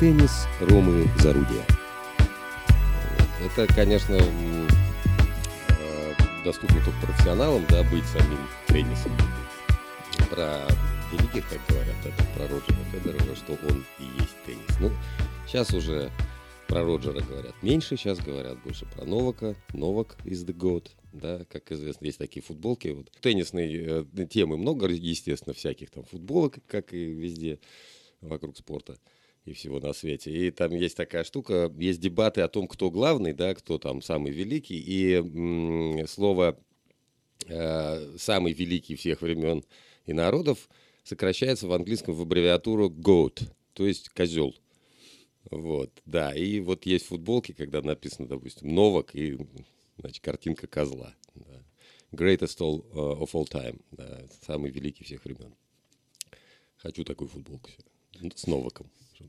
Теннис Ромы Зарудия. Это, конечно, э, доступно только профессионалам, да, быть самим теннисом. Про великих, так говорят, это про Роджера Федерера, что он и есть теннис. Ну, сейчас уже про Роджера говорят меньше, сейчас говорят больше про Новака. Новак is the GOAT, да, как известно, есть такие футболки. Вот. Теннисной э, темы много, естественно, всяких там футболок, как и везде вокруг спорта и всего на свете. И там есть такая штука, есть дебаты о том, кто главный, да, кто там самый великий. И м- слово э, «самый великий всех времен и народов» сокращается в английском в аббревиатуру GOAT, то есть козел. Вот, да, и вот есть футболки, когда написано, допустим, Новак и, значит, картинка козла. Да. Greatest all, uh, of all time, да, самый великий всех времен. Хочу такую футболку с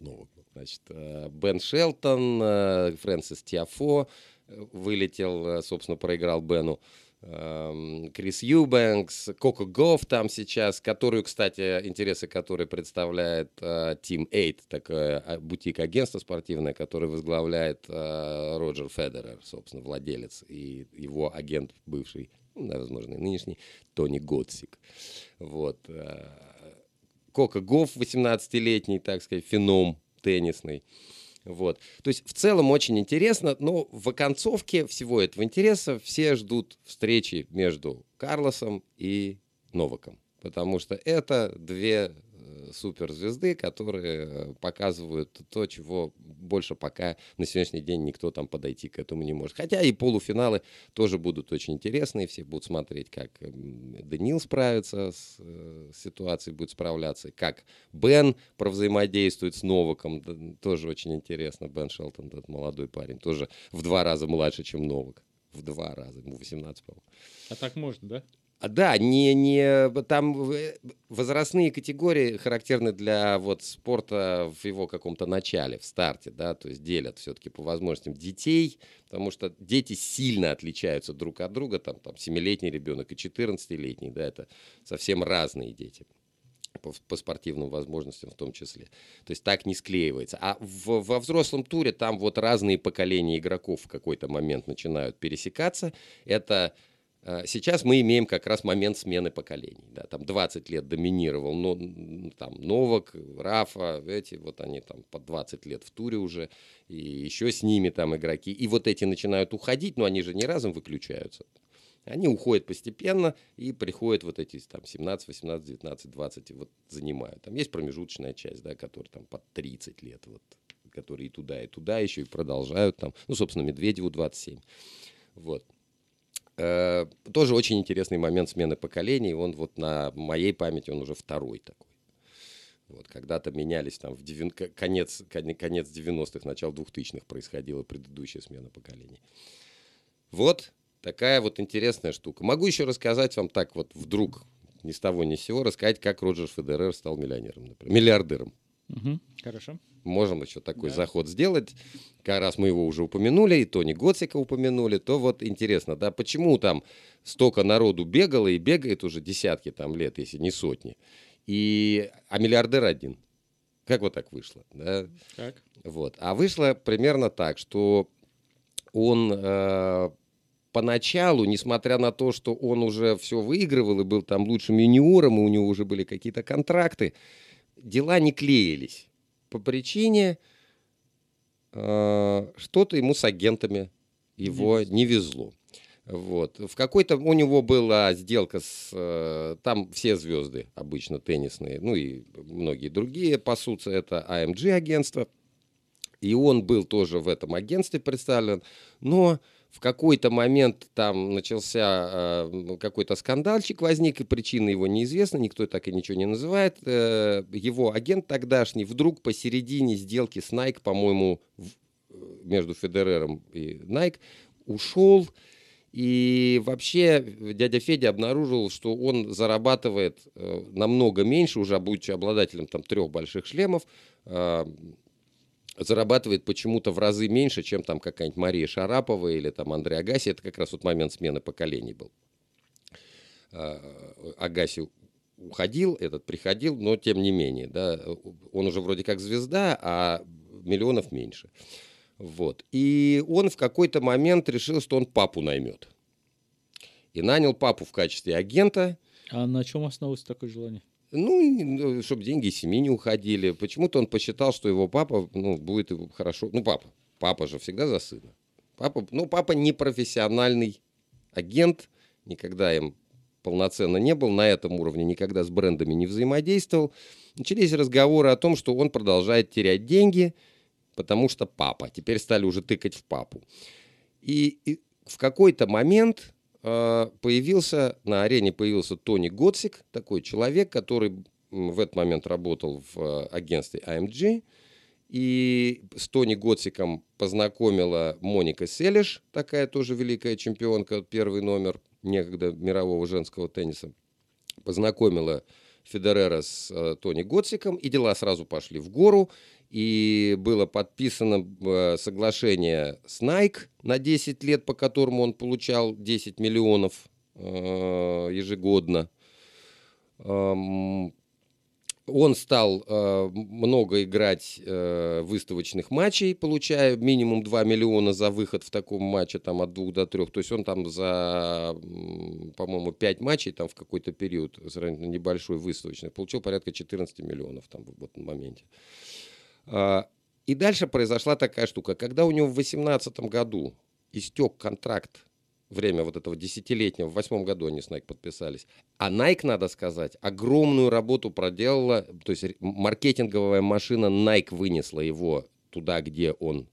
Новак. Значит, э, Бен Шелтон, э, Фрэнсис Тиафо э, вылетел, собственно, проиграл Бену. Эм, Крис Юбэнкс, Коко Гофф там сейчас, которую, кстати, интересы которой представляет Team 8, такое а, бутик-агентство спортивное, которое возглавляет Роджер Федерер, собственно, владелец, и его агент бывший, ну, возможно, нынешний, Тони Готсик. Вот. Коко Гофф, 18-летний, так сказать, феном теннисный. Вот. То есть в целом очень интересно, но в оконцовке всего этого интереса все ждут встречи между Карлосом и Новаком. Потому что это две суперзвезды, которые э, показывают то, чего больше пока на сегодняшний день никто там подойти к этому не может. Хотя и полуфиналы тоже будут очень интересные, все будут смотреть, как эм, Данил справится с э, ситуацией, будет справляться, как Бен провзаимодействует с Новаком, тоже очень интересно. Бен Шелтон, этот молодой парень, тоже в два раза младше, чем Новак. В два раза, ему 18, по-моему. А так можно, да? А, да, не, не, там возрастные категории характерны для вот спорта в его каком-то начале, в старте, да, то есть делят все-таки по возможностям детей, потому что дети сильно отличаются друг от друга, там, там 7-летний ребенок и 14-летний, да, это совсем разные дети по, по спортивным возможностям в том числе. То есть так не склеивается. А в, во взрослом туре там вот разные поколения игроков в какой-то момент начинают пересекаться. Это Э, сейчас мы имеем как раз момент смены поколений. Да, там 20 лет доминировал но, там, Новак, Рафа, эти вот они там по 20 лет в туре уже, и еще с ними там игроки. И вот эти начинают уходить, но они же не разом выключаются. Они уходят постепенно и приходят вот эти там 17, 18, 19, 20 вот занимают. Там есть промежуточная часть, да, которая там под 30 лет, вот, которые и туда, и туда еще и продолжают там. Ну, собственно, Медведеву 27. Вот. Э, тоже очень интересный момент смены поколений. Он вот на моей памяти, он уже второй такой. Вот, когда-то менялись там в девян... конец, конец 90-х, начало 2000-х происходила предыдущая смена поколений. Вот такая вот интересная штука. Могу еще рассказать вам так вот вдруг, ни с того ни с сего, рассказать, как Роджер Федерер стал миллионером, например, миллиардером. Угу, хорошо. Можем еще такой да. заход сделать. Как раз мы его уже упомянули, и Тони Готсика упомянули, то вот интересно, да, почему там столько народу бегало и бегает уже десятки там лет, если не сотни, и, а миллиардер один. Как вот так вышло? Да? Как? Вот. А вышло примерно так, что он э, поначалу, несмотря на то, что он уже все выигрывал и был там лучшим юниором, и у него уже были какие-то контракты, дела не клеились по причине э, что-то ему с агентами его не, не везло. Вот. В какой-то у него была сделка с... Э, там все звезды обычно теннисные, ну и многие другие пасутся. Это AMG а агентство. И он был тоже в этом агентстве представлен. Но в какой-то момент там начался э, какой-то скандальчик возник, и причина его неизвестна, никто так и ничего не называет. Э, его агент тогдашний вдруг посередине сделки с Nike, по-моему, в, между Федерером и Nike, ушел. И вообще дядя Федя обнаружил, что он зарабатывает э, намного меньше, уже будучи обладателем там трех больших шлемов, э, зарабатывает почему-то в разы меньше, чем там какая-нибудь Мария Шарапова или там Андрей Агаси. Это как раз вот момент смены поколений был. А, Агаси уходил, этот приходил, но тем не менее, да, он уже вроде как звезда, а миллионов меньше. Вот. И он в какой-то момент решил, что он папу наймет. И нанял папу в качестве агента. А на чем основывается такое желание? Ну, чтобы деньги из семьи не уходили. Почему-то он посчитал, что его папа ну, будет хорошо. Ну, папа. Папа же всегда за сына. Папа, ну, папа не профессиональный агент, никогда им полноценно не был на этом уровне, никогда с брендами не взаимодействовал. Начались разговоры о том, что он продолжает терять деньги, потому что папа. Теперь стали уже тыкать в папу. И, и в какой-то момент появился, на арене появился Тони Готсик, такой человек, который в этот момент работал в э, агентстве AMG. И с Тони Готсиком познакомила Моника Селиш, такая тоже великая чемпионка, первый номер некогда мирового женского тенниса. Познакомила Федерера с э, Тони Готсиком, и дела сразу пошли в гору. И было подписано э, соглашение с Nike на 10 лет, по которому он получал 10 миллионов э, ежегодно. Эм, он стал э, много играть э, выставочных матчей, получая минимум 2 миллиона за выход в таком матче, там от 2 до 3. То есть он там за, по-моему, 5 матчей там в какой-то период, небольшой выставочный, получил порядка 14 миллионов там в этом моменте. Э, и дальше произошла такая штука. Когда у него в 2018 году истек контракт время вот этого десятилетнего, в восьмом году они с Nike подписались. А Nike, надо сказать, огромную работу проделала, то есть маркетинговая машина Nike вынесла его туда, где он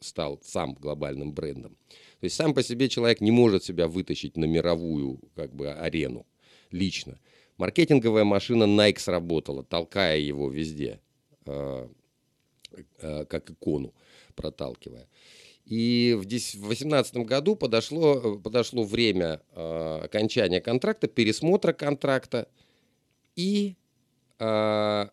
стал сам глобальным брендом. То есть сам по себе человек не может себя вытащить на мировую как бы, арену лично. Маркетинговая машина Nike сработала, толкая его везде, э, как икону проталкивая. И в 2018 году подошло, подошло время э, окончания контракта, пересмотра контракта, и э,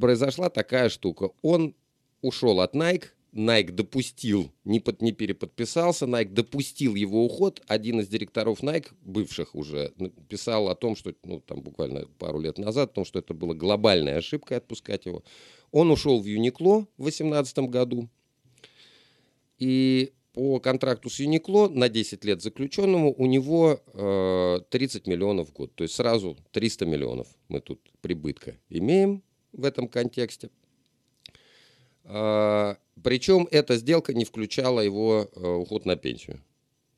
произошла такая штука. Он ушел от Nike, Nike допустил, не, под, не переподписался, Nike допустил его уход. Один из директоров Nike, бывших уже, писал о том, что, ну, там буквально пару лет назад, о том, что это была глобальная ошибка отпускать его. Он ушел в Uniqlo в 2018 году, и по контракту с Юникло на 10 лет заключенному у него э, 30 миллионов в год. То есть сразу 300 миллионов мы тут прибытка имеем в этом контексте. Э, причем эта сделка не включала его э, уход на пенсию.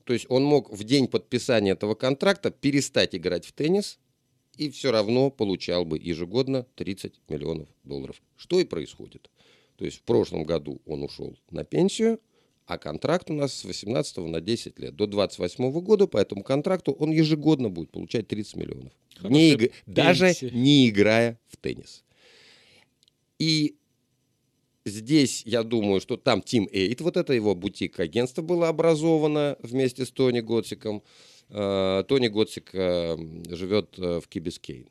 То есть он мог в день подписания этого контракта перестать играть в теннис и все равно получал бы ежегодно 30 миллионов долларов. Что и происходит. То есть в прошлом году он ушел на пенсию – а контракт у нас с 18 на 10 лет. До 28 года по этому контракту он ежегодно будет получать 30 миллионов. Не иг... Даже не играя в теннис. И здесь, я думаю, что там Team 8, вот это его бутик-агентство было образовано вместе с Тони Готсиком. Э, Тони Годсик э, живет э, в Ки-Бискейн.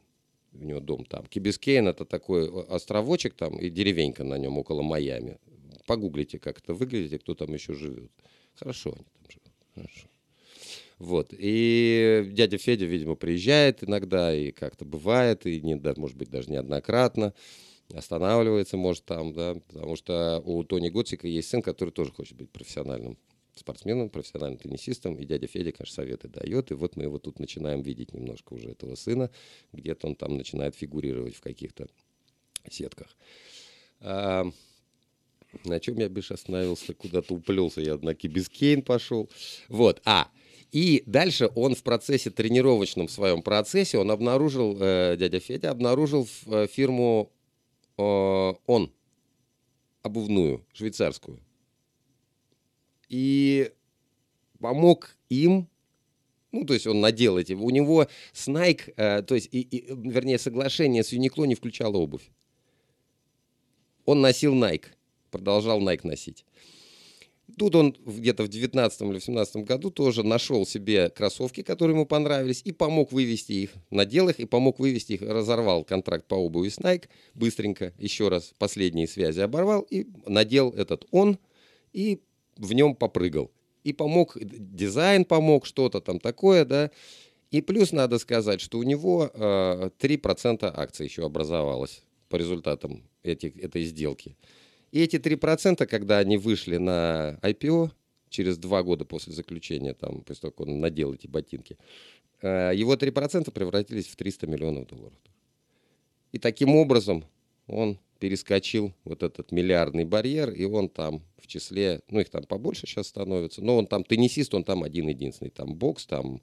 У него дом там. Ки-Бискейн это такой островочек там и деревенька на нем около Майами погуглите, как это выглядит и кто там еще живет. Хорошо они там живут. Хорошо. Вот. И дядя Федя, видимо, приезжает иногда, и как-то бывает, и, не, может быть, даже неоднократно останавливается, может, там, да, потому что у Тони Годсика есть сын, который тоже хочет быть профессиональным спортсменом, профессиональным теннисистом, и дядя Федя, конечно, советы дает, и вот мы его тут начинаем видеть немножко уже этого сына, где-то он там начинает фигурировать в каких-то сетках. На чем я бишь остановился, куда-то уплелся, я на Кибискейн пошел. Вот, а, и дальше он в процессе тренировочном в своем процессе, он обнаружил, э, дядя Федя обнаружил э, фирму он, обувную, швейцарскую. И помог им ну, то есть он надел эти. У него с Nike, э, то есть, и, и, вернее, соглашение с Uniqlo не включало обувь. Он носил Nike продолжал Nike носить. Тут он где-то в 19 или 18 году тоже нашел себе кроссовки, которые ему понравились, и помог вывести их, надел их и помог вывести их, разорвал контракт по обуви с Nike быстренько, еще раз последние связи оборвал и надел этот он и в нем попрыгал. И помог, дизайн помог, что-то там такое, да. И плюс надо сказать, что у него э, 3% акций еще образовалось по результатам этих, этой сделки. И эти 3%, когда они вышли на IPO, через два года после заключения, там, после того, как он надел эти ботинки, э, его 3% превратились в 300 миллионов долларов. И таким образом он перескочил вот этот миллиардный барьер, и он там в числе, ну их там побольше сейчас становится, но он там теннисист, он там один-единственный, там бокс, там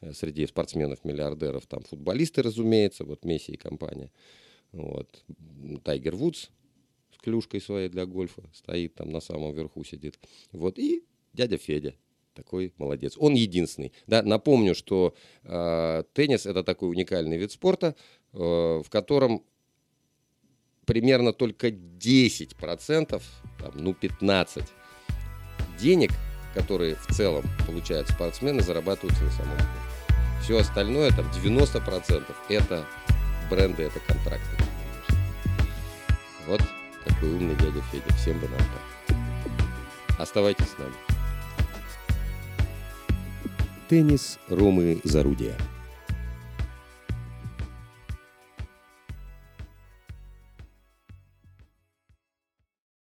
э, среди спортсменов-миллиардеров, там футболисты, разумеется, вот Месси и компания, вот, Тайгер Вудс клюшкой своей для гольфа стоит там на самом верху сидит, вот, и дядя Федя, такой молодец. Он единственный. Да, напомню, что э, теннис это такой уникальный вид спорта, э, в котором примерно только 10%, там, ну 15 денег, которые в целом получают спортсмены, зарабатываются на самом деле. Все остальное, там 90% это бренды, это контракты. Вот такой умный дядя Федя. Всем бы нам так. Оставайтесь с нами. Теннис Ромы Зарудия.